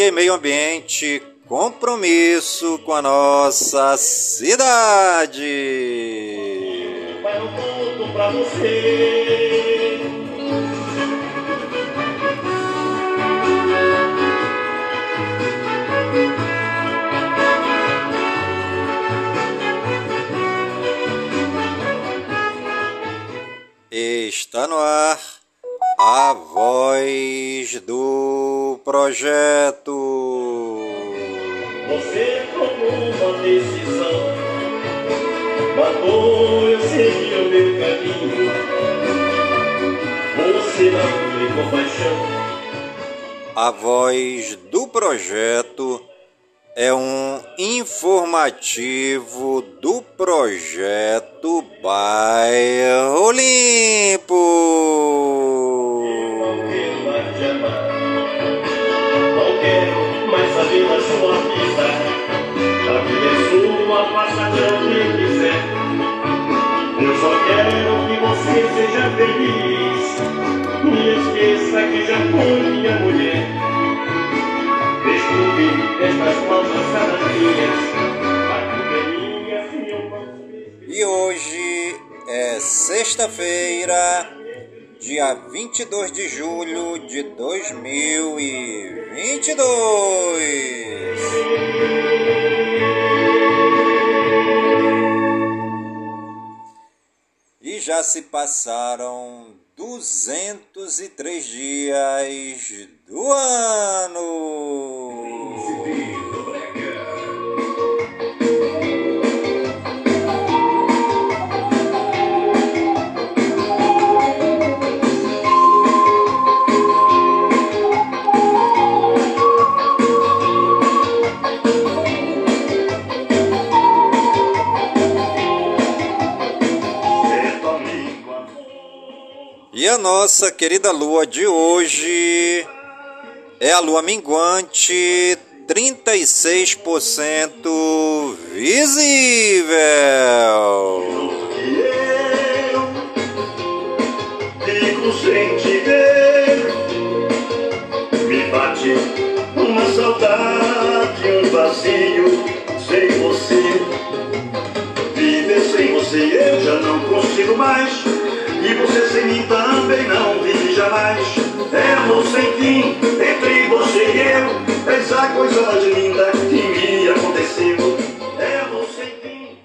E meio ambiente, compromisso com a nossa cidade. Você. Está no ar a voz do projeto. Você tomou uma decisão. Matou eu segui o meu caminho. Você não tem compaixão. A voz do projeto é um informativo do projeto Bairro Limpo. E hoje é sexta-feira, dia 22 de julho de 2022. E já se passaram 203 dias do ano. E a nossa querida lua de hoje é a lua minguante, 36% visível. Me bate uma saudade, um vazio sem eu já não consigo mais. E você sem mim também não vive jamais. É amor sem fim entre você e eu. Essa coisa de linda que me aconteceu. É amor sem fim.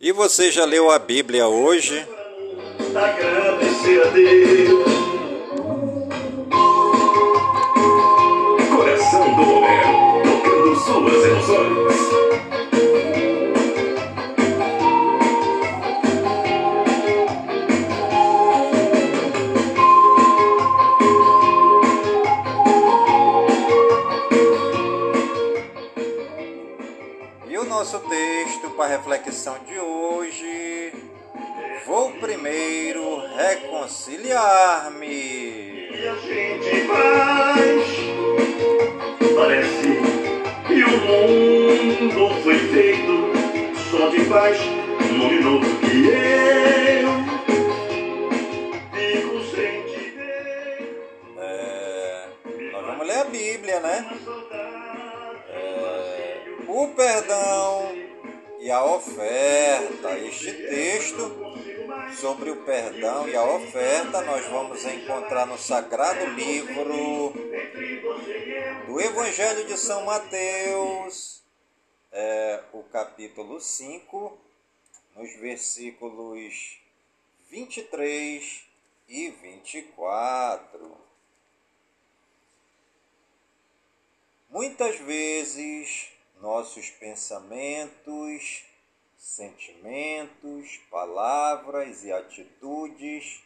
E você já leu a Bíblia hoje? agradecer a Deus. Coração do Bolero, tocando suas emoções. Texto para reflexão de hoje. Vou primeiro reconciliar-me. E a gente faz. Parece que o mundo foi feito só de paz. Num minuto que eu fico sem te ver. É, nós vamos ler a Bíblia, né? O perdão e a oferta. Este texto sobre o perdão e a oferta nós vamos encontrar no sagrado livro do Evangelho de São Mateus, é, o capítulo 5, nos versículos 23 e 24. Muitas vezes nossos pensamentos, sentimentos, palavras e atitudes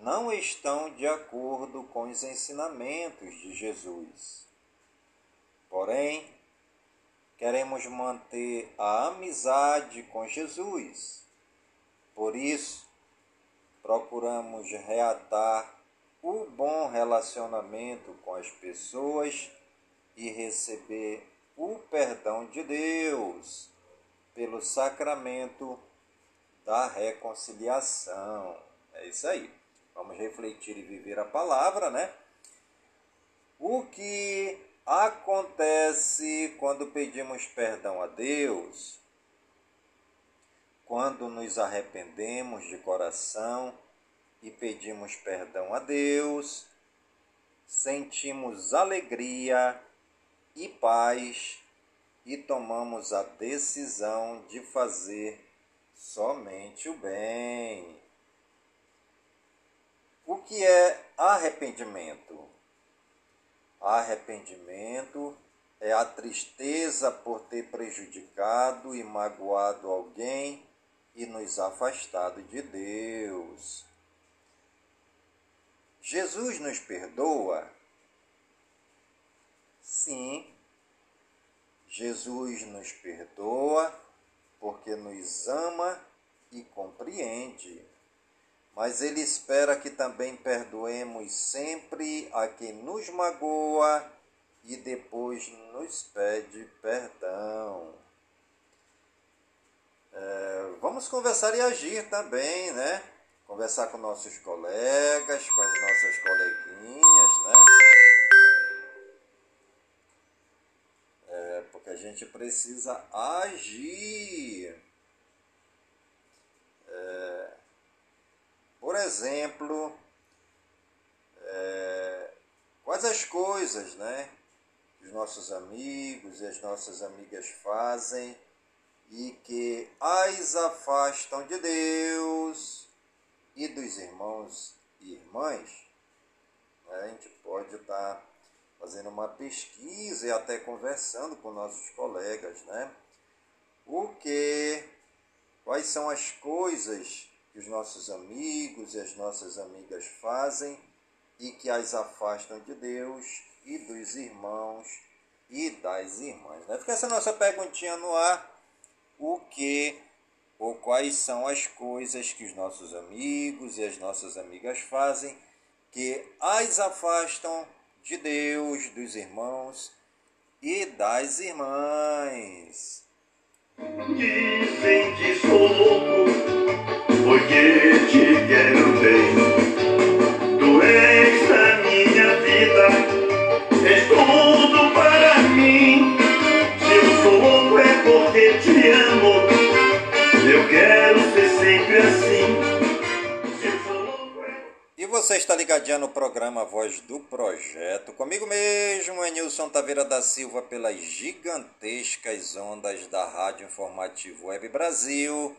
não estão de acordo com os ensinamentos de Jesus. Porém, queremos manter a amizade com Jesus. Por isso, procuramos reatar o bom relacionamento com as pessoas e receber o perdão de Deus pelo sacramento da reconciliação. É isso aí. Vamos refletir e viver a palavra, né? O que acontece quando pedimos perdão a Deus, quando nos arrependemos de coração e pedimos perdão a Deus, sentimos alegria e paz e tomamos a decisão de fazer somente o bem. O que é arrependimento? Arrependimento é a tristeza por ter prejudicado e magoado alguém e nos afastado de Deus. Jesus nos perdoa? Sim, Jesus nos perdoa porque nos ama e compreende mas Ele espera que também perdoemos sempre a quem nos magoa e depois nos pede perdão. É, vamos conversar e agir também, né? Conversar com nossos colegas, com as nossas coleguinhas, né? É, porque a gente precisa agir. É, por exemplo, é, quais as coisas né, que os nossos amigos e as nossas amigas fazem e que as afastam de Deus e dos irmãos e irmãs? A gente pode estar fazendo uma pesquisa e até conversando com nossos colegas, né? O que, quais são as coisas que os nossos amigos e as nossas amigas fazem e que as afastam de Deus e dos irmãos e das irmãs. Né? Fica essa nossa perguntinha no ar. O que ou quais são as coisas que os nossos amigos e as nossas amigas fazem que as afastam de Deus, dos irmãos e das irmãs. Dizem que sou louco porque te quero bem. Tu és a minha vida, és tudo para mim. Se eu sou louco é porque te amo, eu quero ser sempre assim. E você está ligadinho no programa Voz do Projeto. Comigo mesmo, Enilson Taveira da Silva, pelas gigantescas ondas da Rádio Informativo Web Brasil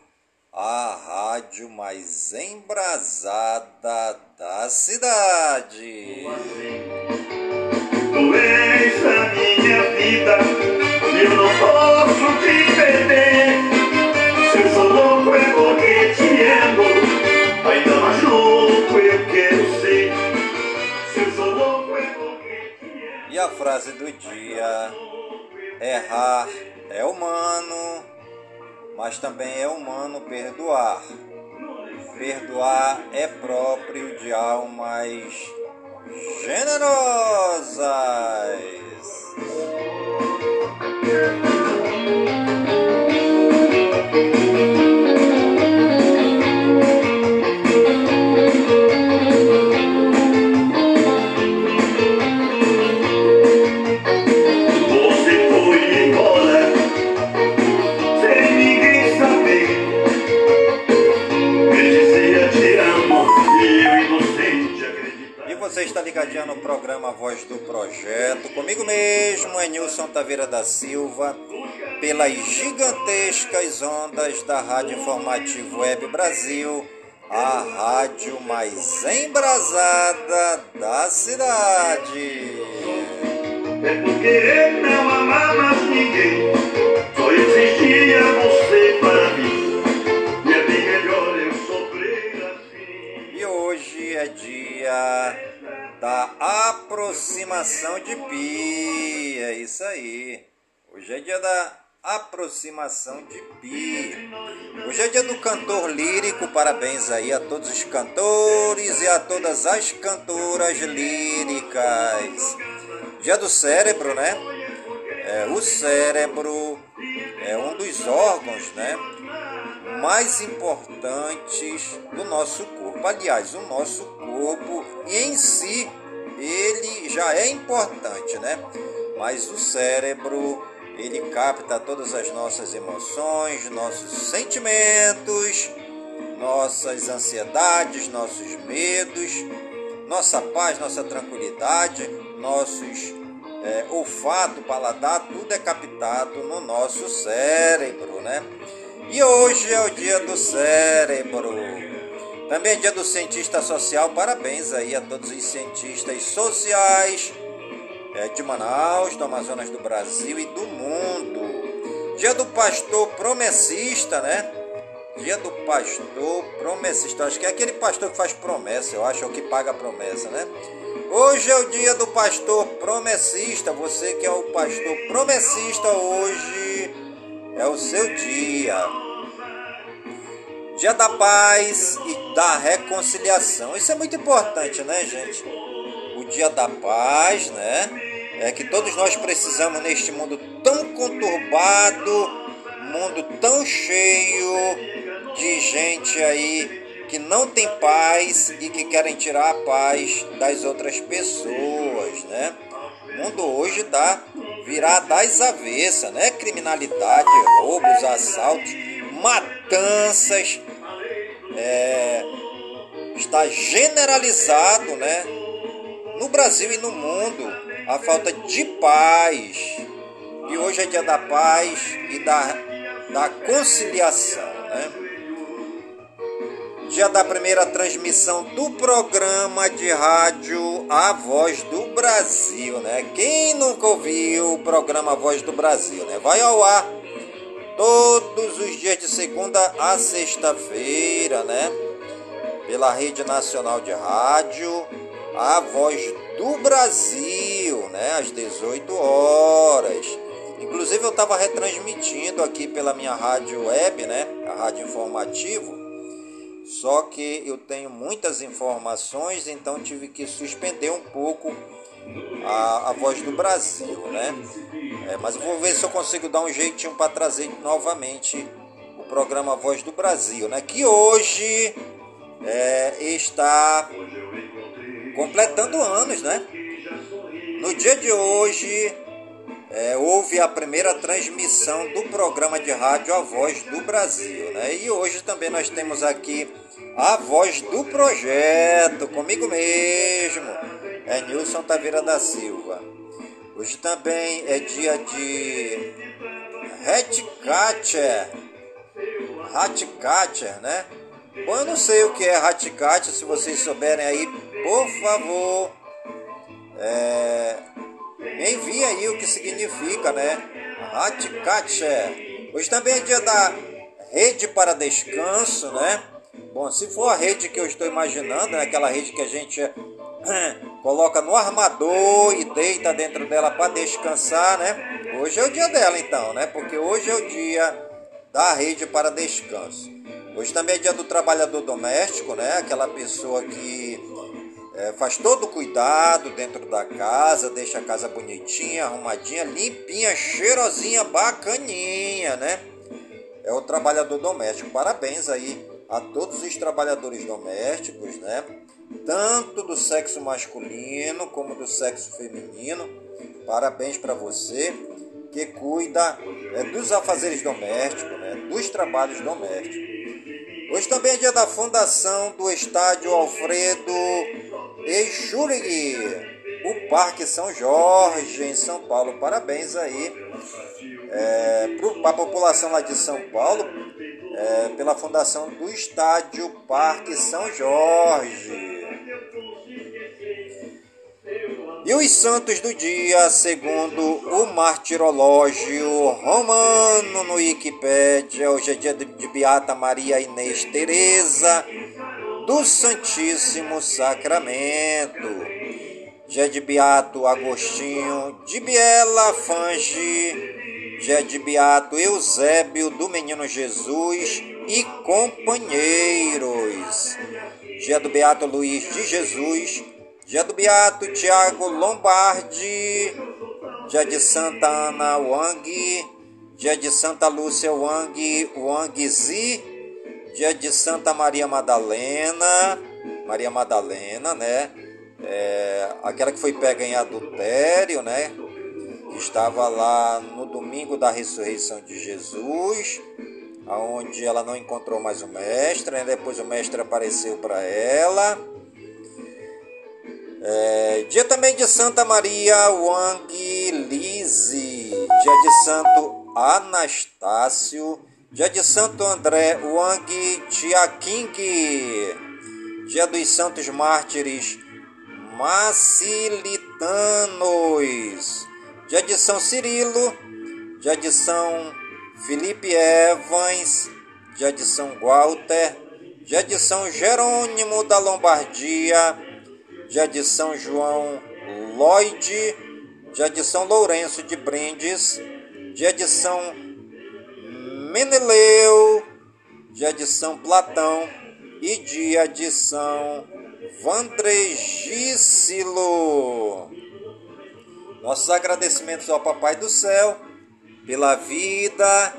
a rádio mais embrasada da cidade. Tu és a minha vida, eu não posso te perder. Se eu sou louco é porque a frase do dia: errar é humano, mas também é humano perdoar. Perdoar é próprio de almas generosas. Você está ligadinho no programa Voz do Projeto, comigo mesmo, Enilson Taveira da Silva, pelas gigantescas ondas da Rádio Informativo Web Brasil, a rádio mais embrasada da cidade. É por querer não amar mais ninguém, só existia você para mim. E é bem melhor eu sofrer assim. E hoje é dia da aproximação de Pi. É isso aí. Hoje é dia da aproximação de Pi. Hoje é dia do cantor lírico. Parabéns aí a todos os cantores e a todas as cantoras líricas. Dia do cérebro, né? É, o cérebro é um dos órgãos, né? Mais importantes do nosso corpo. Aliás, o nosso corpo em si ele já é importante, né? Mas o cérebro ele capta todas as nossas emoções, nossos sentimentos, nossas ansiedades, nossos medos, nossa paz, nossa tranquilidade, nossos é, olfato, paladar, tudo é captado no nosso cérebro, né? E hoje é o dia do cérebro. Também é dia do cientista social. Parabéns aí a todos os cientistas sociais é, de Manaus, do Amazonas do Brasil e do mundo. Dia do pastor promessista, né? Dia do pastor promessista. Acho que é aquele pastor que faz promessa, eu acho, é o que paga promessa, né? Hoje é o dia do pastor promessista. Você que é o pastor promessista hoje é o seu dia. Dia da paz e da reconciliação. Isso é muito importante, né, gente? O dia da paz, né? É que todos nós precisamos neste mundo tão conturbado, mundo tão cheio de gente aí que não tem paz e que querem tirar a paz das outras pessoas, né? O mundo hoje está virado das avessas, né? Criminalidade, roubos, assaltos, matanças, é, está generalizado, né? No Brasil e no mundo, a falta de paz. E hoje é dia da paz e da, da conciliação, né? Dia da primeira transmissão do programa de rádio A Voz do Brasil, né? Quem nunca ouviu o programa Voz do Brasil, né? Vai ao ar todos os dias de segunda a sexta-feira, né? Pela Rede Nacional de Rádio, a Voz do Brasil, né? Às 18 horas. Inclusive eu estava retransmitindo aqui pela minha rádio web, né? A Rádio Informativo. Só que eu tenho muitas informações, então tive que suspender um pouco a, a voz do Brasil, né? É, mas eu vou ver se eu consigo dar um jeitinho para trazer novamente o programa Voz do Brasil, né? Que hoje é, está completando anos, né? No dia de hoje é, houve a primeira transmissão do programa de rádio A Voz do Brasil, né? E hoje também nós temos aqui a voz do projeto, comigo mesmo é Nilson Taveira da Silva. Hoje também é dia de Hatcatcher. Hatcatcher, né? Bom, eu não sei o que é Hatcatcher, se vocês souberem aí, por favor, é, envie aí o que significa, né? Hatcatcher. Hoje também é dia da Rede para Descanso, né? Bom, se for a rede que eu estou imaginando, né? aquela rede que a gente coloca no armador e deita dentro dela para descansar, né? Hoje é o dia dela então, né? Porque hoje é o dia da rede para descanso. Hoje também é dia do trabalhador doméstico, né? Aquela pessoa que é, faz todo o cuidado dentro da casa, deixa a casa bonitinha, arrumadinha, limpinha, cheirosinha, bacaninha, né? É o trabalhador doméstico. Parabéns aí a todos os trabalhadores domésticos, né? tanto do sexo masculino como do sexo feminino. Parabéns para você que cuida é, dos afazeres domésticos, né, dos trabalhos domésticos. Hoje também é dia da fundação do Estádio Alfredo Exurig, o Parque São Jorge, em São Paulo. Parabéns aí é, para a população lá de São Paulo é, pela fundação do Estádio Parque São Jorge. E os santos do dia, segundo o martirológio romano no Wikipédia, hoje é dia de Beata Maria Inês Teresa do Santíssimo Sacramento. Dia de Beato Agostinho de Biela Fange, dia de Beato Eusébio do Menino Jesus e companheiros. Dia do Beato Luiz de Jesus, dia do Beato Tiago Lombardi, dia de Santa Ana Wang, dia de Santa Lúcia Wang Wangzi, dia de Santa Maria Madalena, Maria Madalena, né? É, aquela que foi pega em adultério, né? Estava lá no domingo da ressurreição de Jesus, aonde ela não encontrou mais o mestre, né? depois o mestre apareceu para ela. É, dia também de Santa Maria Wang Lise, dia de Santo Anastácio, dia de Santo André Wang Chiaking, dia dos Santos Mártires Macilitanos, dia de São Cirilo, dia de São Felipe Evans, dia de São Walter, dia de São Jerônimo da Lombardia, dia de São João Lloyd, dia de São Lourenço de Brindes, dia de São Meneleu, dia de São Platão e dia de São Vandregícilo. Nossos agradecimentos ao Papai do Céu pela vida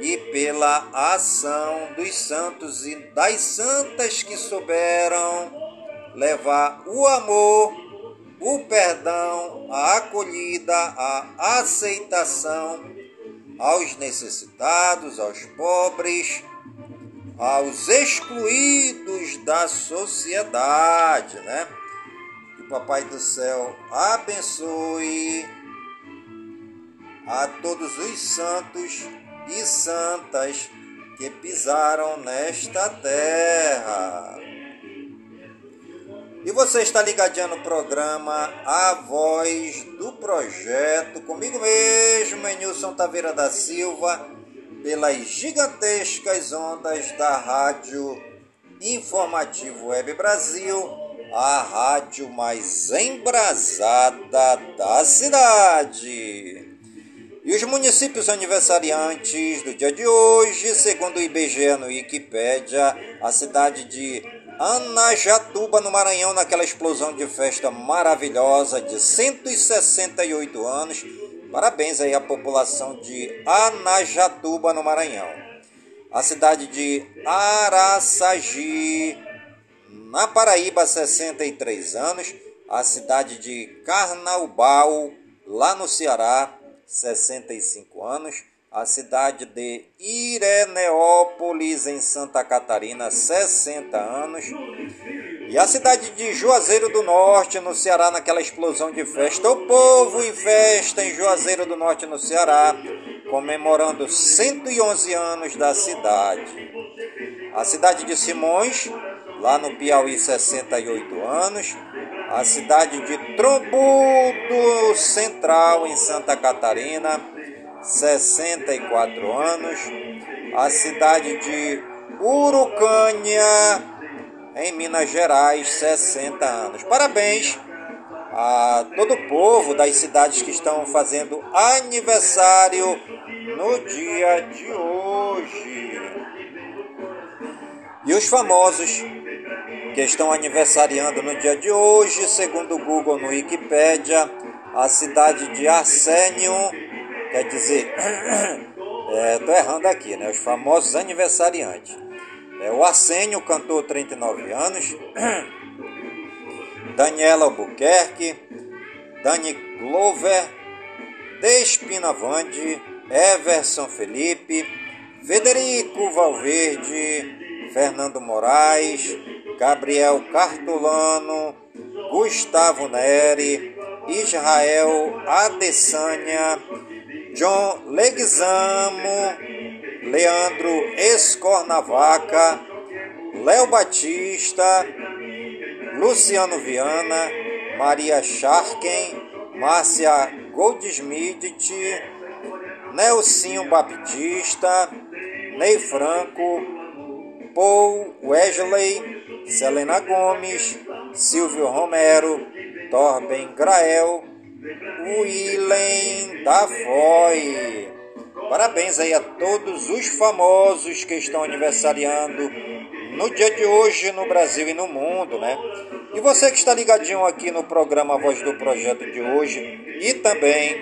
e pela ação dos santos e das santas que souberam levar o amor, o perdão, a acolhida, a aceitação aos necessitados, aos pobres, aos excluídos da sociedade, né? Que o Papai do Céu abençoe a todos os santos e santas que pisaram nesta terra. E você está ligadinho no programa A Voz do Projeto, comigo mesmo, Nilson Taveira da Silva, pelas gigantescas ondas da Rádio Informativo Web Brasil, a rádio mais embrasada da cidade. E os municípios aniversariantes do dia de hoje, segundo o IBGE no Wikipédia, a cidade de Anajatuba, no Maranhão, naquela explosão de festa maravilhosa de 168 anos. Parabéns aí à população de Anajatuba, no Maranhão. A cidade de Araçagi, na Paraíba, 63 anos. A cidade de Carnaubal, lá no Ceará, 65 anos a cidade de Ireneópolis, em Santa Catarina, 60 anos. E a cidade de Juazeiro do Norte, no Ceará, naquela explosão de festa. O povo em festa em Juazeiro do Norte, no Ceará, comemorando 111 anos da cidade. A cidade de Simões, lá no Piauí, 68 anos. A cidade de Trombudo Central, em Santa Catarina, 64 anos, a cidade de Urucânia, em Minas Gerais, 60 anos. Parabéns a todo o povo das cidades que estão fazendo aniversário no dia de hoje. E os famosos que estão aniversariando no dia de hoje, segundo o Google no Wikipedia, a cidade de Arsênio, Quer dizer, estou é, errando aqui, né? Os famosos aniversariantes. É, o Arsênio, cantor 39 anos. Daniela Albuquerque. Dani Glover. Despina Vande. Everson Felipe. Federico Valverde. Fernando Moraes. Gabriel Cartolano. Gustavo Neri. Israel Adesanya John Leguizamo, Leandro Escornavaca, Léo Batista, Luciano Viana, Maria Scharken, Márcia Goldsmith, Nelsinho Baptista, Ney Franco, Paul Wesley, Selena Gomes, Silvio Romero, Torben Grael, Willen Davoy. Parabéns aí a todos os famosos que estão aniversariando no dia de hoje no Brasil e no mundo, né? E você que está ligadinho aqui no programa Voz do Projeto de hoje e também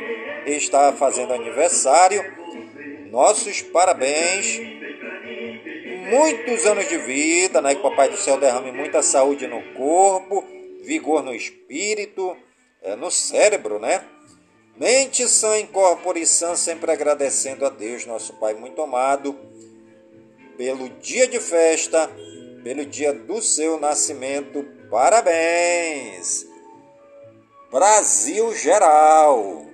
está fazendo aniversário, nossos parabéns. Muitos anos de vida, né? Que o Papai do Céu derrame muita saúde no corpo, vigor no espírito, é, no cérebro, né? Mente sã, incorpore e sã, sempre agradecendo a Deus, nosso Pai muito amado, pelo dia de festa, pelo dia do seu nascimento. Parabéns! Brasil Geral.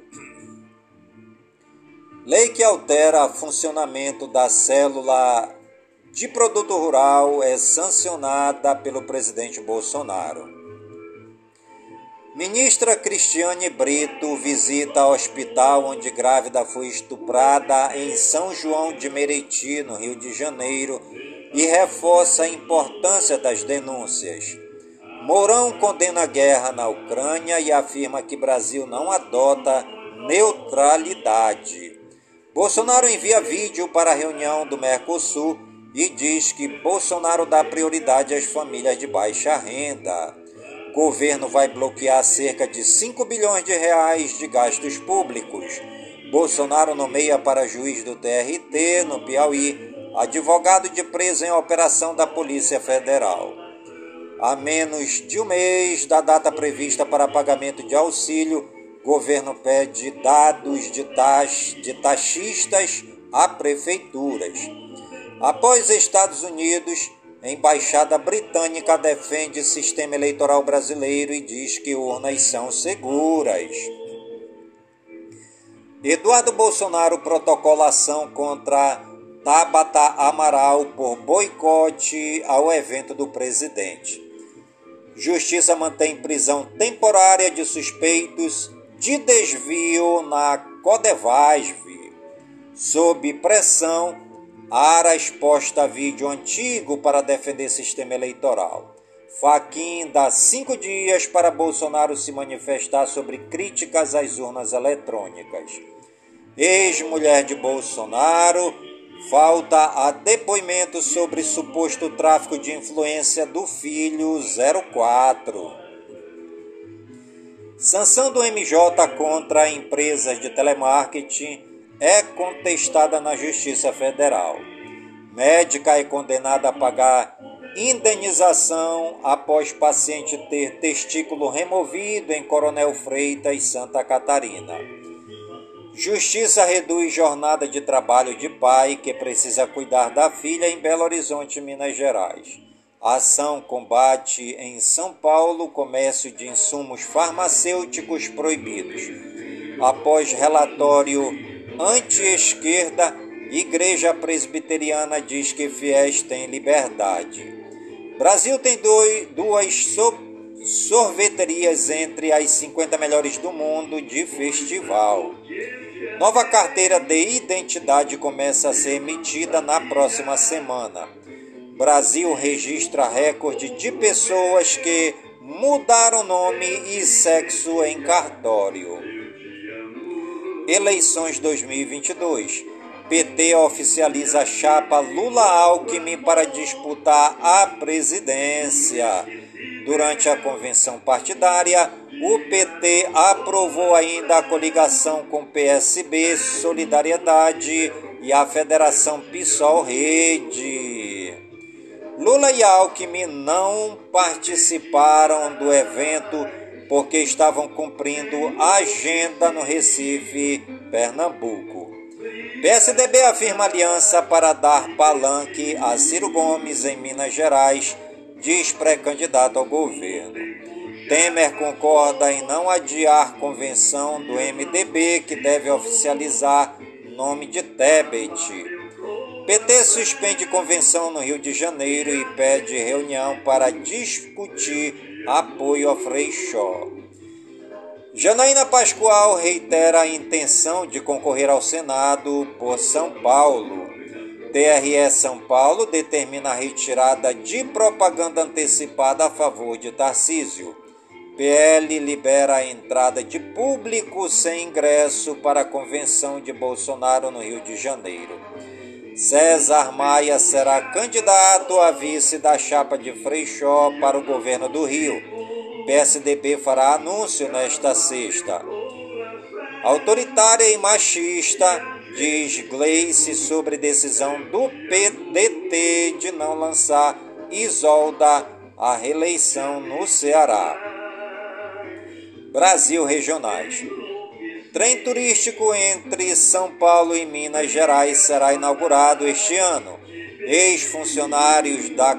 Lei que altera o funcionamento da célula de produto rural é sancionada pelo presidente Bolsonaro. Ministra Cristiane Brito visita hospital onde grávida foi estuprada em São João de Meriti, no Rio de Janeiro, e reforça a importância das denúncias. Mourão condena a guerra na Ucrânia e afirma que Brasil não adota neutralidade. Bolsonaro envia vídeo para a reunião do Mercosul e diz que Bolsonaro dá prioridade às famílias de baixa renda. Governo vai bloquear cerca de 5 bilhões de reais de gastos públicos. Bolsonaro nomeia para juiz do TRT no Piauí advogado de preso em operação da Polícia Federal. A menos de um mês da data prevista para pagamento de auxílio, governo pede dados de, tax, de taxistas a prefeituras. Após Estados Unidos, Embaixada britânica defende sistema eleitoral brasileiro e diz que urnas são seguras. Eduardo Bolsonaro protocola ação contra Tabata Amaral por boicote ao evento do presidente. Justiça mantém prisão temporária de suspeitos de desvio na Codevasv. Sob pressão, Aras posta vídeo antigo para defender sistema eleitoral. Faquin dá cinco dias para Bolsonaro se manifestar sobre críticas às urnas eletrônicas. Ex-mulher de Bolsonaro falta a depoimento sobre suposto tráfico de influência do filho 04. Sanção do MJ contra empresas de telemarketing é contestada na Justiça Federal. Médica é condenada a pagar indenização após paciente ter testículo removido em Coronel Freitas, Santa Catarina. Justiça reduz jornada de trabalho de pai que precisa cuidar da filha em Belo Horizonte, Minas Gerais. A ação combate em São Paulo comércio de insumos farmacêuticos proibidos. Após relatório anti-esquerda, Igreja Presbiteriana diz que fiéis têm liberdade. Brasil tem dois, duas sorveterias entre as 50 melhores do mundo de festival. Nova carteira de identidade começa a ser emitida na próxima semana. Brasil registra recorde de pessoas que mudaram nome e sexo em cartório. Eleições 2022. PT oficializa a chapa Lula-Alckmin para disputar a presidência. Durante a convenção partidária, o PT aprovou ainda a coligação com PSB, Solidariedade e a Federação PSOL Rede. Lula e Alckmin não participaram do evento porque estavam cumprindo a agenda no Recife, Pernambuco. PSDB afirma aliança para dar palanque a Ciro Gomes em Minas Gerais, diz pré-candidato ao governo. Temer concorda em não adiar convenção do MDB que deve oficializar nome de Tebet. PT suspende convenção no Rio de Janeiro e pede reunião para discutir apoio a Freixó. Janaína Pascoal reitera a intenção de concorrer ao Senado por São Paulo. TRE São Paulo determina a retirada de propaganda antecipada a favor de Tarcísio. PL libera a entrada de público sem ingresso para a convenção de Bolsonaro no Rio de Janeiro. César Maia será candidato a vice da chapa de Freixó para o governo do Rio. PSDB fará anúncio nesta sexta. Autoritária e machista, diz Gleice sobre decisão do PDT de não lançar Isolda à reeleição no Ceará. Brasil Regionais. Trem turístico entre São Paulo e Minas Gerais será inaugurado este ano. Ex-funcionários da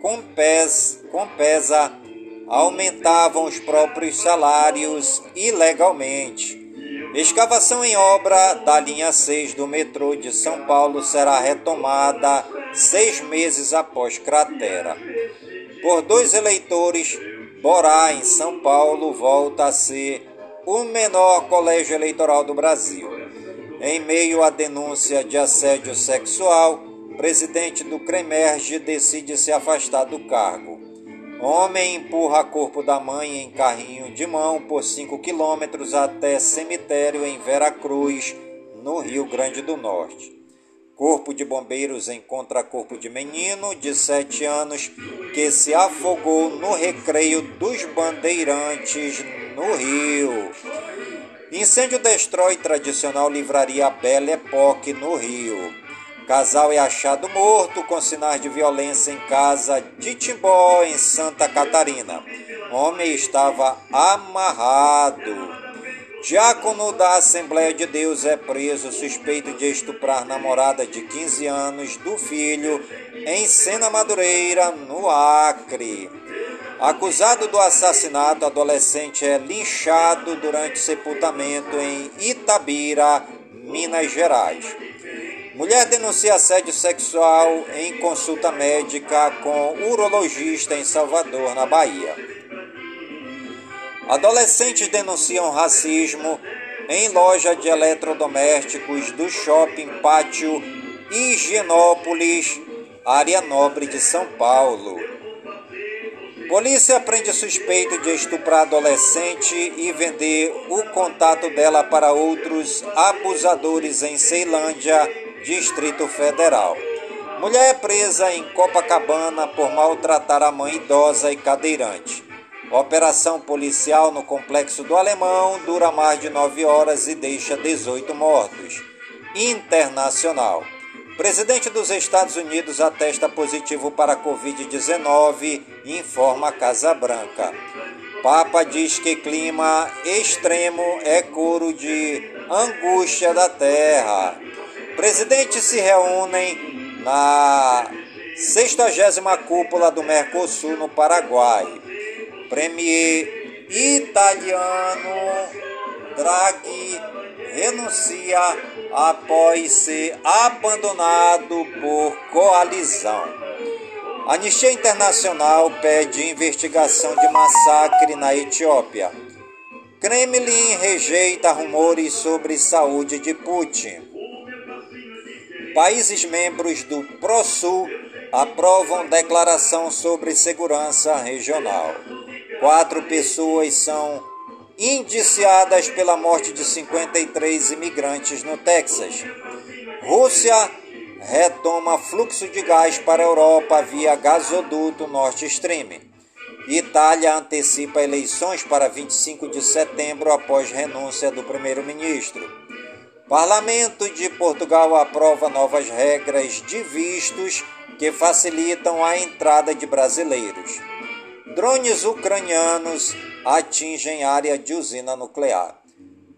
Compes, Compesa aumentavam os próprios salários ilegalmente. Escavação em obra da linha 6 do metrô de São Paulo será retomada seis meses após cratera. Por dois eleitores, Borá, em São Paulo, volta a ser o menor colégio eleitoral do Brasil. Em meio à denúncia de assédio sexual, presidente do Cremerge decide se afastar do cargo. Homem empurra corpo da mãe em carrinho de mão por 5 quilômetros até cemitério em Veracruz, no Rio Grande do Norte. Corpo de Bombeiros encontra corpo de menino de 7 anos que se afogou no recreio dos bandeirantes no Rio. Incêndio destrói tradicional livraria Belle Époque no Rio. Casal é achado morto com sinais de violência em casa de Timbó, em Santa Catarina. Homem estava amarrado. Diácono da Assembleia de Deus é preso suspeito de estuprar namorada de 15 anos do filho em Sena Madureira, no Acre. Acusado do assassinato, adolescente é linchado durante sepultamento em Itabira, Minas Gerais. Mulher denuncia assédio sexual em consulta médica com urologista em Salvador, na Bahia. Adolescentes denunciam racismo em loja de eletrodomésticos do shopping Pátio Higienópolis, área nobre de São Paulo. Polícia prende suspeito de estuprar adolescente e vender o contato dela para outros abusadores em Ceilândia, Distrito Federal. Mulher é presa em Copacabana por maltratar a mãe idosa e cadeirante. Operação policial no Complexo do Alemão dura mais de nove horas e deixa 18 mortos. Internacional. Presidente dos Estados Unidos atesta positivo para Covid-19, informa Casa Branca. Papa diz que clima extremo é coro de angústia da terra. Presidentes se reúnem na 60 cúpula do Mercosul no Paraguai. Premier italiano Draghi renuncia após ser abandonado por coalizão. Anistia Internacional pede investigação de massacre na Etiópia. Kremlin rejeita rumores sobre saúde de Putin. Países membros do ProSul aprovam declaração sobre segurança regional. Quatro pessoas são indiciadas pela morte de 53 imigrantes no Texas. Rússia retoma fluxo de gás para a Europa via gasoduto Nord Stream. Itália antecipa eleições para 25 de setembro após renúncia do primeiro-ministro. Parlamento de Portugal aprova novas regras de vistos que facilitam a entrada de brasileiros. Drones ucranianos atingem área de usina nuclear.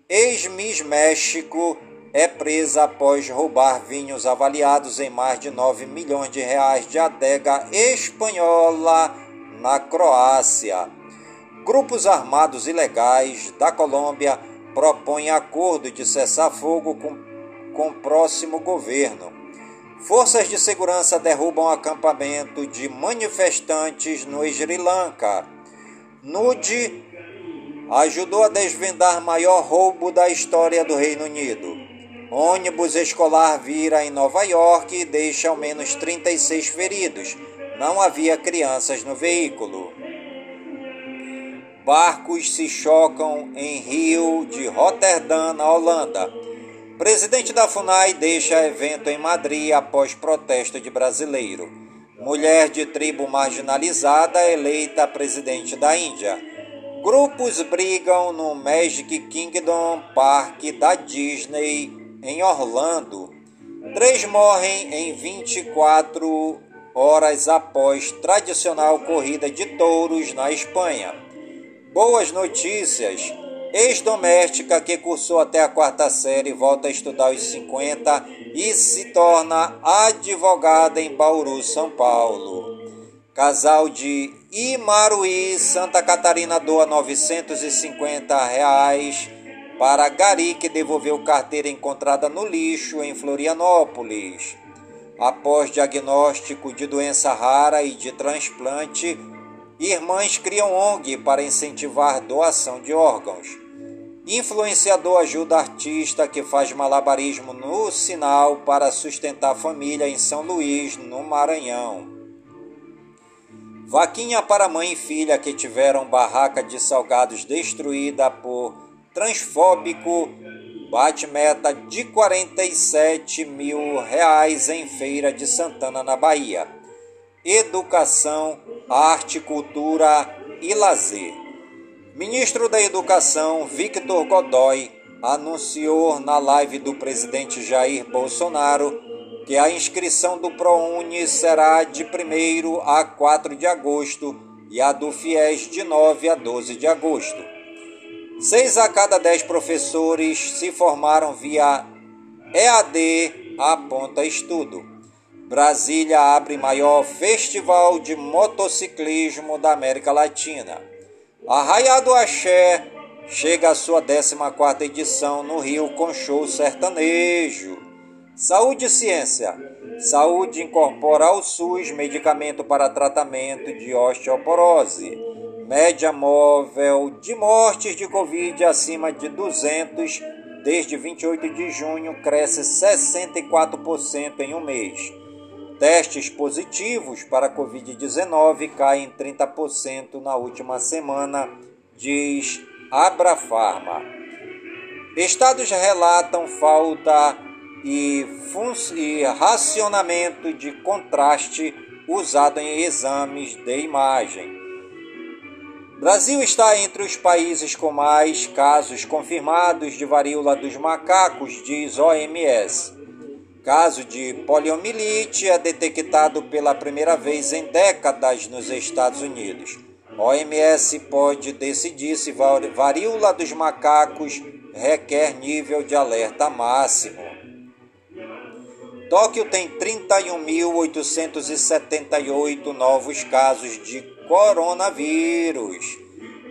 Ex-Miss México é presa após roubar vinhos avaliados em mais de 9 milhões de reais de adega espanhola na Croácia. Grupos armados ilegais da Colômbia propõem acordo de cessar-fogo com, com o próximo governo. Forças de segurança derrubam acampamento de manifestantes no Sri Lanka. Nude ajudou a desvendar maior roubo da história do Reino Unido. Ônibus escolar vira em Nova York e deixa ao menos 36 feridos. Não havia crianças no veículo. Barcos se chocam em rio de Roterdã, na Holanda. Presidente da FUNAI deixa evento em Madrid após protesto de brasileiro. Mulher de tribo marginalizada eleita presidente da Índia. Grupos brigam no Magic Kingdom Park da Disney em Orlando. Três morrem em 24 horas após tradicional corrida de touros na Espanha. Boas notícias! Ex-doméstica que cursou até a quarta série volta a estudar aos 50 e se torna advogada em Bauru, São Paulo. Casal de Imaruí, Santa Catarina doa 950 reais para Gari que devolveu carteira encontrada no lixo em Florianópolis. Após diagnóstico de doença rara e de transplante, irmãs criam ONG para incentivar doação de órgãos. Influenciador ajuda artista que faz malabarismo no sinal para sustentar família em São Luís, no Maranhão. Vaquinha para mãe e filha que tiveram barraca de salgados destruída por transfóbico bate meta de 47 mil reais em feira de Santana, na Bahia. Educação, arte, cultura e lazer. Ministro da Educação, Victor Godoy, anunciou na live do presidente Jair Bolsonaro que a inscrição do ProUni será de 1 a 4 de agosto e a do FIES de 9 a 12 de agosto. Seis a cada dez professores se formaram via EAD, aponta estudo. Brasília abre maior festival de motociclismo da América Latina. Arraiado Axé chega à sua 14ª edição no Rio com show sertanejo. Saúde e ciência. Saúde incorpora ao SUS medicamento para tratamento de osteoporose. Média móvel de mortes de Covid acima de 200 desde 28 de junho cresce 64% em um mês. Testes positivos para Covid-19 caem 30% na última semana, diz Abrafarma. Estados relatam falta e, e racionamento de contraste usado em exames de imagem. Brasil está entre os países com mais casos confirmados de varíola dos macacos, diz OMS. Caso de poliomielite é detectado pela primeira vez em décadas nos Estados Unidos. OMS pode decidir se varíola dos macacos requer nível de alerta máximo. Tóquio tem 31.878 novos casos de coronavírus.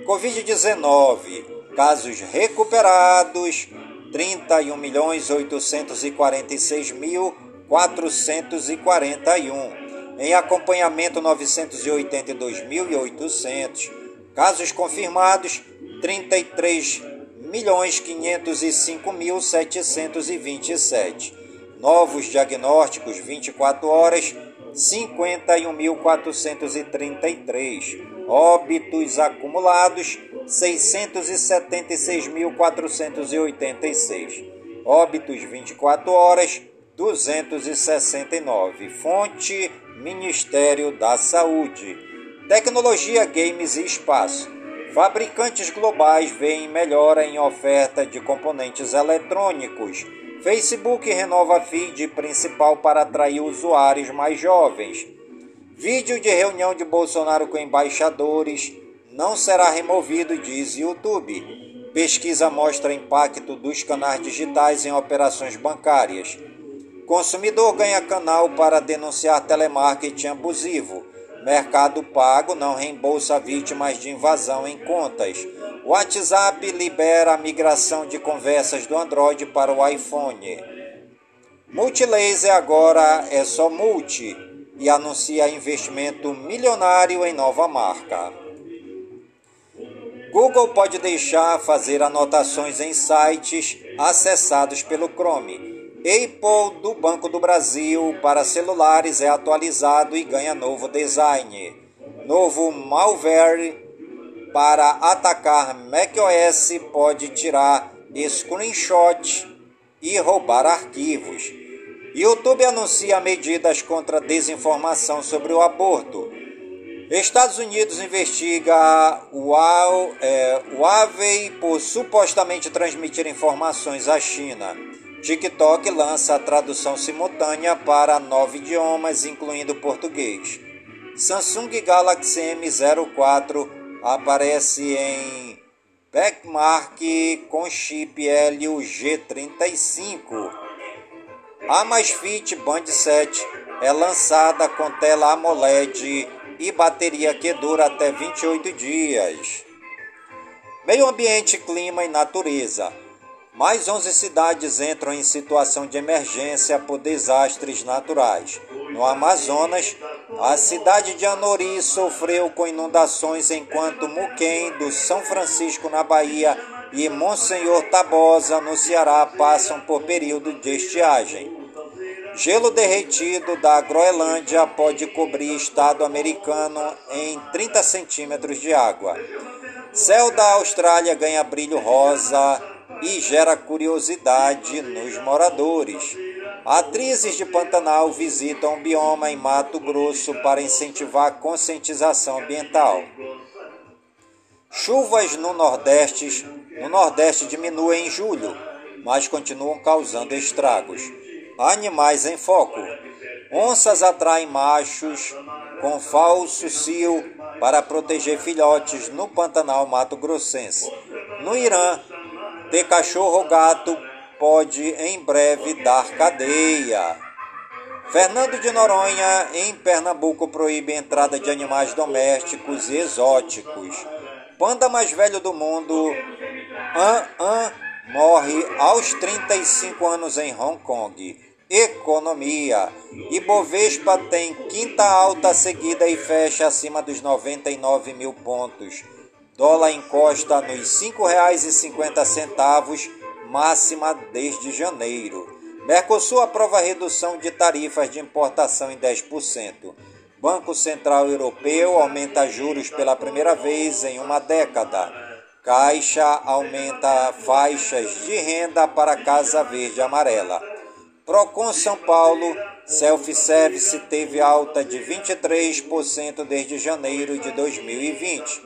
Covid-19, casos recuperados 31.846.441. Em acompanhamento, 982.800. Casos confirmados, 33.505.727. Novos diagnósticos, 24 horas, 51.433. Óbitos acumulados, 676.486. Óbitos 24 horas, 269. Fonte Ministério da Saúde. Tecnologia, games e espaço. Fabricantes globais veem melhora em oferta de componentes eletrônicos. Facebook renova feed principal para atrair usuários mais jovens. Vídeo de reunião de Bolsonaro com embaixadores não será removido, diz YouTube. Pesquisa mostra impacto dos canais digitais em operações bancárias. Consumidor ganha canal para denunciar telemarketing abusivo. Mercado Pago não reembolsa vítimas de invasão em contas. WhatsApp libera a migração de conversas do Android para o iPhone. Multilaser agora é só multi e anuncia investimento milionário em nova marca. Google pode deixar fazer anotações em sites acessados pelo Chrome. Apple do Banco do Brasil para celulares é atualizado e ganha novo design. Novo malware para atacar macOS pode tirar screenshot e roubar arquivos. YouTube anuncia medidas contra desinformação sobre o aborto. Estados Unidos investiga o é, Huawei por supostamente transmitir informações à China. TikTok lança a tradução simultânea para nove idiomas, incluindo português. Samsung Galaxy M04 aparece em Backmark com chip Helio G35. A Amazfit Band 7 é lançada com tela AMOLED e bateria que dura até 28 dias. Meio ambiente, clima e natureza. Mais 11 cidades entram em situação de emergência por desastres naturais. No Amazonas, a cidade de Anori sofreu com inundações enquanto Muquem, do São Francisco, na Bahia, e Monsenhor Tabosa, no Ceará, passam por período de estiagem. Gelo derretido da Groenlândia pode cobrir estado americano em 30 centímetros de água. Céu da Austrália ganha brilho rosa e gera curiosidade nos moradores. Atrizes de Pantanal visitam o bioma em Mato Grosso para incentivar a conscientização ambiental. Chuvas no Nordeste, no Nordeste diminuem em julho, mas continuam causando estragos. Animais em foco. Onças atraem machos com falso cio para proteger filhotes no Pantanal Mato Grossense. No Irã, ter cachorro gato pode em breve dar cadeia. Fernando de Noronha, em Pernambuco, proíbe a entrada de animais domésticos e exóticos. Panda mais velho do mundo, An An, morre aos 35 anos em Hong Kong. Economia. Ibovespa tem quinta alta seguida e fecha acima dos 99 mil pontos. Dólar encosta nos R$ 5,50, máxima desde janeiro. Mercosul aprova redução de tarifas de importação em 10%. Banco Central Europeu aumenta juros pela primeira vez em uma década. Caixa aumenta faixas de renda para Casa Verde Amarela. Procon São Paulo, self-service teve alta de 23% desde janeiro de 2020.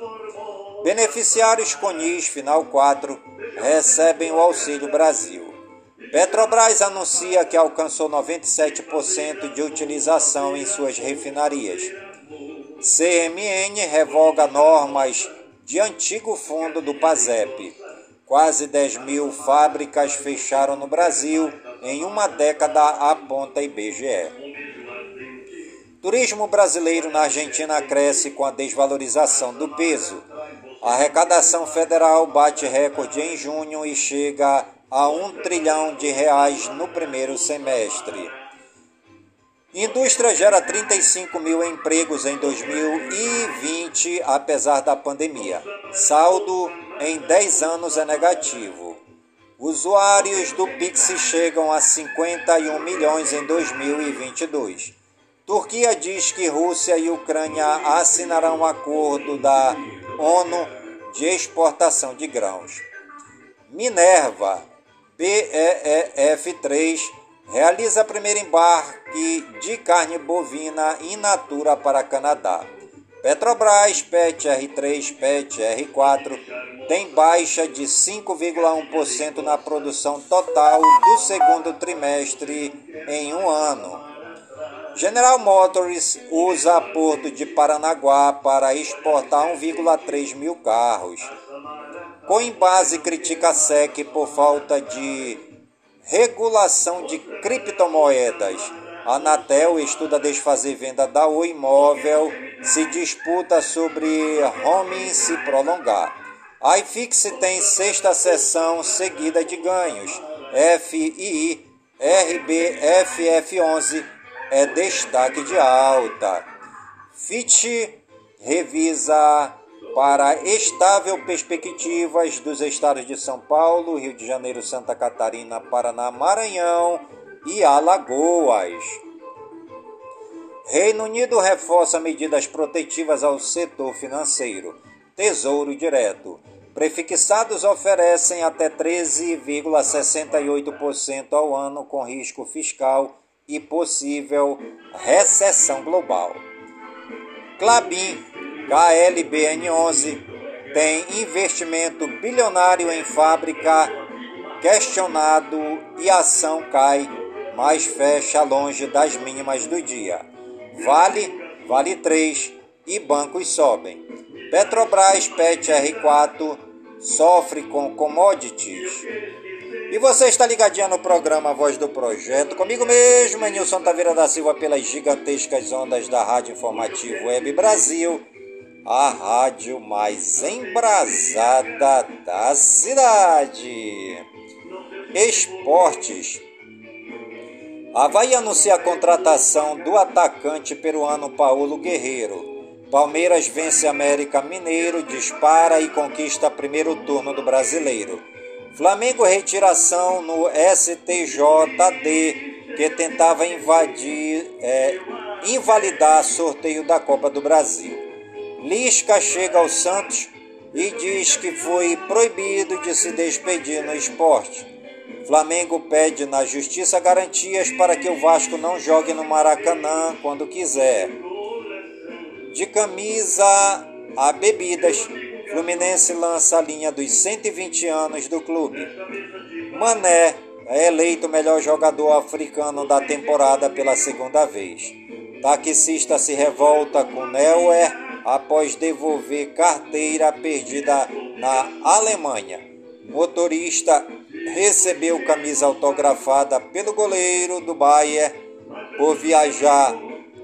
Beneficiários Conis Final 4 recebem o Auxílio Brasil. Petrobras anuncia que alcançou 97% de utilização em suas refinarias. CMN revoga normas de antigo fundo do PASEP. Quase 10 mil fábricas fecharam no Brasil em uma década, aponta IBGE. Turismo brasileiro na Argentina cresce com a desvalorização do peso. A arrecadação federal bate recorde em junho e chega a um trilhão de reais no primeiro semestre. Indústria gera 35 mil empregos em 2020, apesar da pandemia. Saldo em 10 anos é negativo. Usuários do Pix chegam a 51 milhões em 2022. Turquia diz que Rússia e Ucrânia assinarão um acordo da ONU de exportação de grãos. Minerva, BEEF3, realiza primeiro embarque de carne bovina in natura para Canadá. Petrobras, PET R3, PET R4, tem baixa de 5,1% na produção total do segundo trimestre em um ano. General Motors usa Porto de Paranaguá para exportar 1,3 mil carros. Coinbase critica a SEC por falta de regulação de criptomoedas. Anatel estuda desfazer venda da Oi Imóvel, se disputa sobre homing se prolongar. A iFix tem sexta sessão seguida de ganhos. FII RBFF11 é destaque de alta. Fitch revisa para estável perspectivas dos estados de São Paulo, Rio de Janeiro, Santa Catarina, Paraná, Maranhão e Alagoas. Reino Unido reforça medidas protetivas ao setor financeiro. Tesouro Direto. Prefixados oferecem até 13,68% ao ano com risco fiscal e possível recessão global. Clabin, KLBN11, tem investimento bilionário em fábrica questionado e ação cai, mas fecha longe das mínimas do dia. Vale, Vale 3 e bancos sobem. Petrobras PET R4 sofre com commodities. E você está ligadinha no programa Voz do Projeto, comigo mesmo, Nilson Taveira da Silva, pelas gigantescas ondas da Rádio Informativo Web Brasil, a rádio mais embrasada da cidade. Esportes. Havaí anuncia a contratação do atacante peruano Paulo Guerreiro. Palmeiras vence América Mineiro, dispara e conquista primeiro turno do Brasileiro. Flamengo retiração no STJD, que tentava invadir, é, invalidar sorteio da Copa do Brasil. Lisca chega ao Santos e diz que foi proibido de se despedir no esporte. Flamengo pede na justiça garantias para que o Vasco não jogue no Maracanã quando quiser. De camisa a bebidas, Fluminense lança a linha dos 120 anos do clube. Mané é eleito melhor jogador africano da temporada pela segunda vez. Taxista se revolta com Neuer após devolver carteira perdida na Alemanha. Motorista recebeu camisa autografada pelo goleiro do Bayern por viajar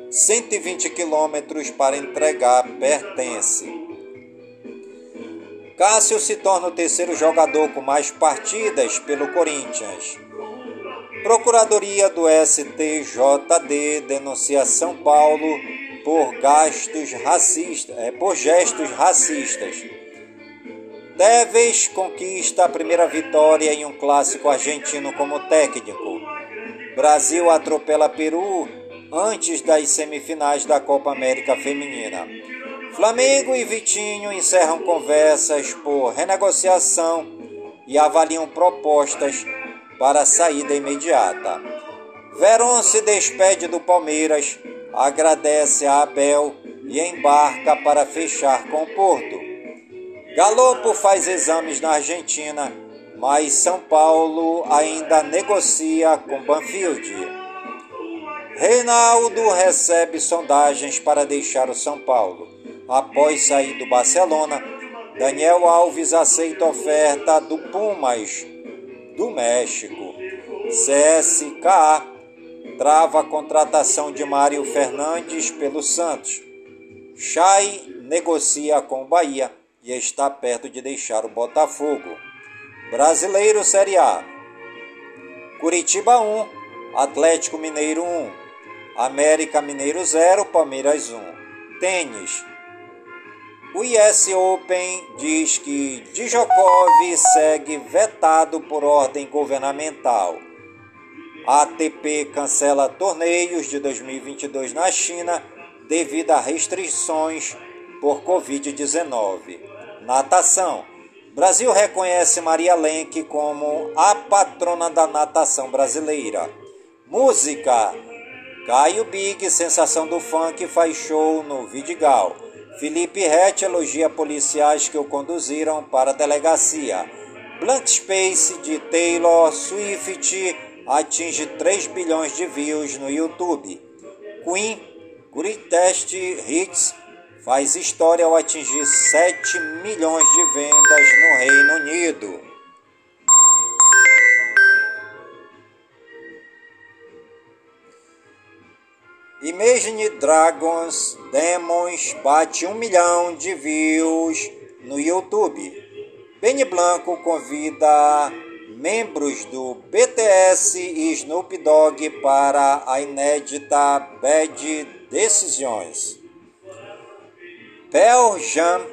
120 quilômetros para entregar pertence. Cássio se torna o terceiro jogador com mais partidas pelo Corinthians. Procuradoria do STJD denuncia São Paulo por gastos racistas, é, por gestos racistas. Deves conquista a primeira vitória em um clássico argentino como técnico. Brasil atropela Peru antes das semifinais da Copa América Feminina. Flamengo e Vitinho encerram conversas por renegociação e avaliam propostas para saída imediata. Verón se despede do Palmeiras, agradece a Abel e embarca para fechar com o Porto. Galopo faz exames na Argentina, mas São Paulo ainda negocia com Banfield. Reinaldo recebe sondagens para deixar o São Paulo. Após sair do Barcelona, Daniel Alves aceita oferta do Pumas do México. CSKA trava a contratação de Mário Fernandes pelo Santos. Chay negocia com o Bahia e está perto de deixar o Botafogo. Brasileiro Série A. Curitiba 1, Atlético Mineiro 1. América Mineiro 0, Palmeiras 1. Tênis. O US Open diz que Djokovic segue vetado por ordem governamental. A ATP cancela torneios de 2022 na China devido a restrições por Covid-19. Natação. Brasil reconhece Maria Lenk como a patrona da natação brasileira. Música. Caio Big, sensação do funk, faz show no Vidigal. Felipe Rett elogia policiais que o conduziram para a delegacia. Blank Space de Taylor Swift atinge 3 bilhões de views no YouTube. Queen Greatest Hits faz história ao atingir 7 milhões de vendas no Reino Unido. Imagine Dragons Demons bate um milhão de views no YouTube. Benny Blanco convida membros do BTS e Snoop Dogg para a inédita Bad Decisions. Pearl Jam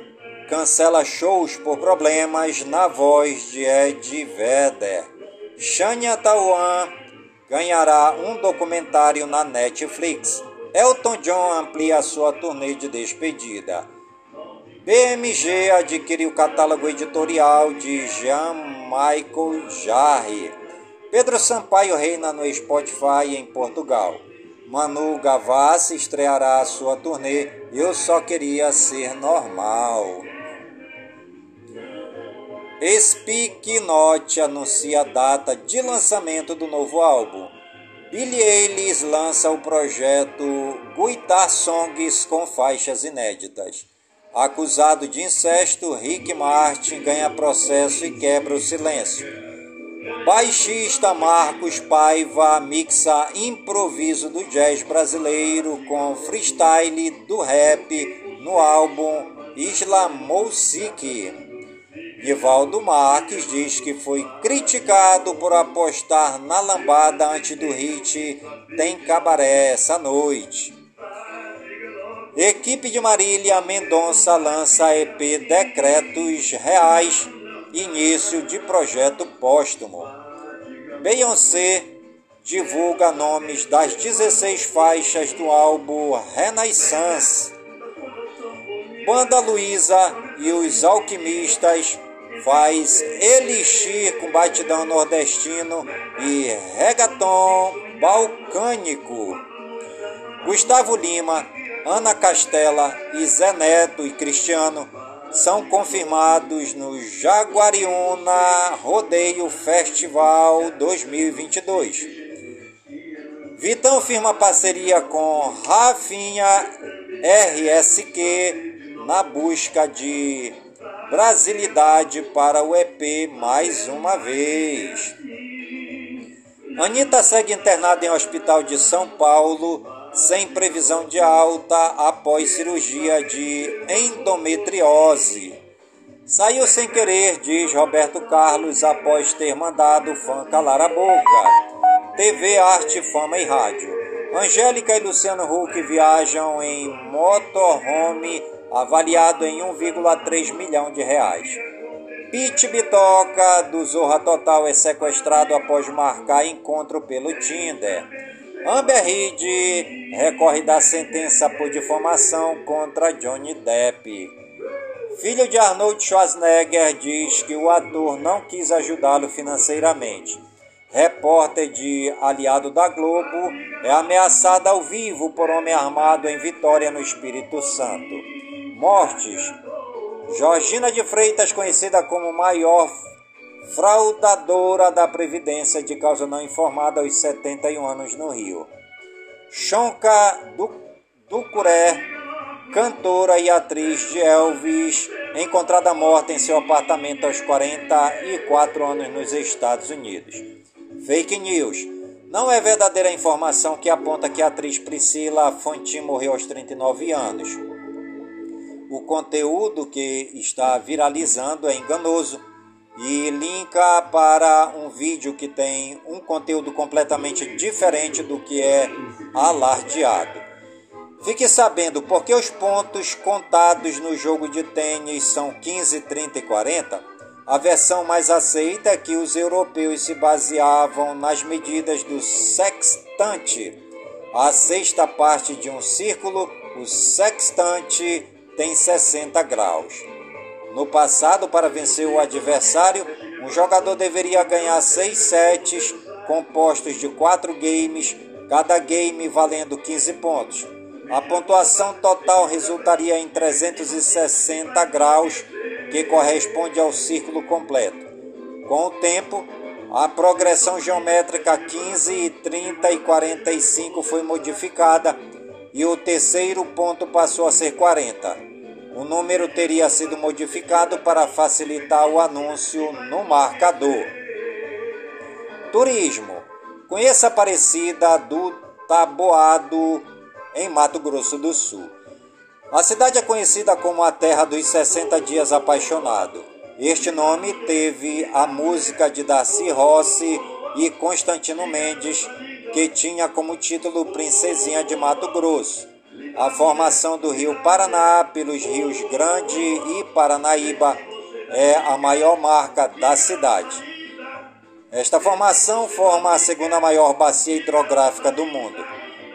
cancela shows por problemas na voz de Ed Vedder. Shania Tawan ganhará um documentário na Netflix. Elton John amplia sua turnê de despedida. BMG adquire o catálogo editorial de Jean-Michael Jarre. Pedro Sampaio reina no Spotify em Portugal. Manu Gavassi estreará sua turnê Eu Só Queria Ser Normal. Speak Note anuncia a data de lançamento do novo álbum. Billie Eilish lança o projeto Guitar Songs com faixas inéditas. Acusado de incesto, Rick Martin ganha processo e quebra o silêncio. Baixista Marcos Paiva mixa improviso do jazz brasileiro com freestyle do rap no álbum Isla Moussik. Nivaldo Marques diz que foi criticado por apostar na lambada antes do hit Tem Cabaré essa noite. Equipe de Marília Mendonça lança EP Decretos Reais, início de projeto póstumo. Beyoncé divulga nomes das 16 faixas do álbum Renaissance. Banda Luísa e os Alquimistas faz elixir com batidão nordestino e regaton balcânico. Gustavo Lima, Ana Castela e Zé Neto e Cristiano são confirmados no Jaguariúna Rodeio Festival 2022. Vitão firma parceria com Rafinha RSQ na busca de Brasilidade para o EP mais uma vez. Anitta segue internada em hospital de São Paulo sem previsão de alta após cirurgia de endometriose. Saiu sem querer, diz Roberto Carlos após ter mandado fã calar a boca. TV, arte, fama e rádio. Angélica e Luciano Huck viajam em motorhome avaliado em 1,3 milhão de reais. Pete Bitoca do Zorra Total é sequestrado após marcar encontro pelo Tinder. Amber Heard recorre da sentença por difamação contra Johnny Depp. Filho de Arnold Schwarzenegger diz que o ator não quis ajudá-lo financeiramente. Repórter de Aliado da Globo é ameaçada ao vivo por homem armado em Vitória no Espírito Santo. Mortes. Georgina de Freitas, conhecida como maior fraudadora da Previdência de causa não informada aos 71 anos no Rio. Chonka Ducuré, cantora e atriz de Elvis, encontrada morta em seu apartamento aos 44 anos nos Estados Unidos. Fake news. Não é verdadeira a informação que aponta que a atriz Priscila Fantin morreu aos 39 anos o conteúdo que está viralizando é enganoso e linka para um vídeo que tem um conteúdo completamente diferente do que é alardeado. Fique sabendo porque os pontos contados no jogo de tênis são 15, 30 e 40. A versão mais aceita é que os europeus se baseavam nas medidas do sextante. A sexta parte de um círculo, o sextante tem 60 graus. No passado, para vencer o adversário, um jogador deveria ganhar 6 sets compostos de 4 games, cada game valendo 15 pontos. A pontuação total resultaria em 360 graus, que corresponde ao círculo completo. Com o tempo, a progressão geométrica 15, 30 e 45 foi modificada e o terceiro ponto passou a ser 40. O número teria sido modificado para facilitar o anúncio no marcador. Turismo. Conheça a Aparecida do Taboado, em Mato Grosso do Sul. A cidade é conhecida como a terra dos 60 dias apaixonado. Este nome teve a música de Darcy Rossi e Constantino Mendes, que tinha como título Princesinha de Mato Grosso. A formação do rio Paraná pelos rios Grande e Paranaíba é a maior marca da cidade. Esta formação forma a segunda maior bacia hidrográfica do mundo.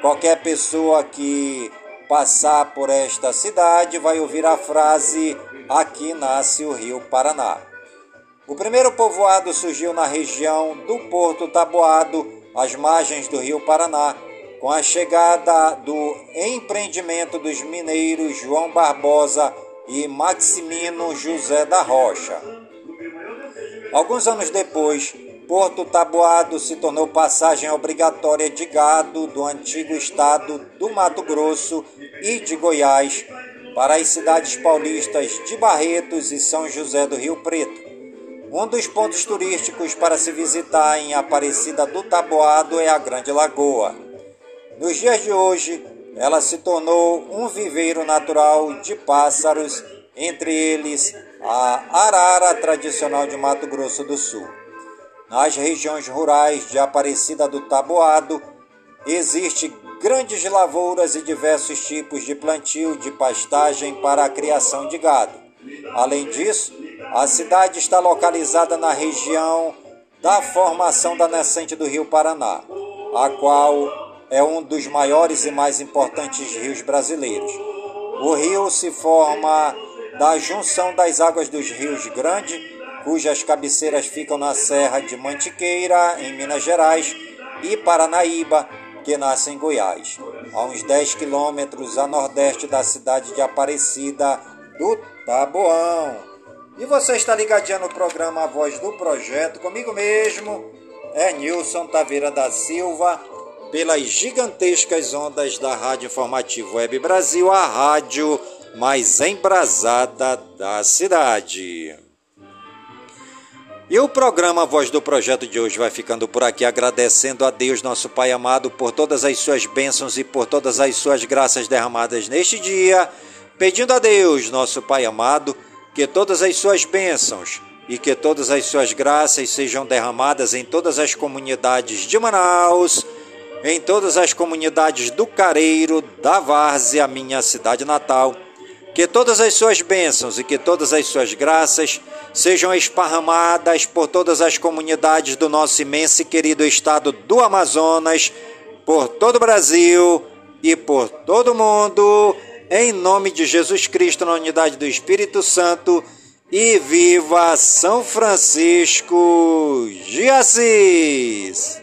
Qualquer pessoa que passar por esta cidade vai ouvir a frase: Aqui nasce o rio Paraná. O primeiro povoado surgiu na região do Porto Taboado, às margens do rio Paraná, com a chegada do empreendimento dos mineiros João Barbosa e Maximino José da Rocha. Alguns anos depois, Porto Taboado se tornou passagem obrigatória de gado do antigo estado do Mato Grosso e de Goiás para as cidades paulistas de Barretos e São José do Rio Preto. Um dos pontos turísticos para se visitar em Aparecida do Taboado é a Grande Lagoa. Nos dias de hoje, ela se tornou um viveiro natural de pássaros, entre eles a arara tradicional de Mato Grosso do Sul. Nas regiões rurais de Aparecida do Taboado, existe grandes lavouras e diversos tipos de plantio de pastagem para a criação de gado. Além disso, a cidade está localizada na região da formação da nascente do Rio Paraná, a qual é um dos maiores e mais importantes rios brasileiros. O rio se forma da junção das águas dos rios Grande, cujas cabeceiras ficam na Serra de Mantiqueira, em Minas Gerais, e Paranaíba, que nasce em Goiás, a uns 10 quilômetros a nordeste da cidade de Aparecida do Taboão. E você está ligadinho no programa A Voz do Projeto, comigo mesmo, é Nilson Taveira da Silva, pelas gigantescas ondas da Rádio Informativo Web Brasil, a rádio mais embrasada da cidade. E o programa Voz do Projeto de hoje vai ficando por aqui, agradecendo a Deus, nosso Pai amado, por todas as suas bênçãos e por todas as suas graças derramadas neste dia, pedindo a Deus, nosso Pai amado, que todas as suas bênçãos e que todas as suas graças sejam derramadas em todas as comunidades de Manaus, em todas as comunidades do Careiro, da Várzea, minha cidade natal que todas as suas bênçãos e que todas as suas graças sejam esparramadas por todas as comunidades do nosso imenso e querido estado do Amazonas, por todo o Brasil e por todo o mundo, em nome de Jesus Cristo, na unidade do Espírito Santo, e viva São Francisco de Assis!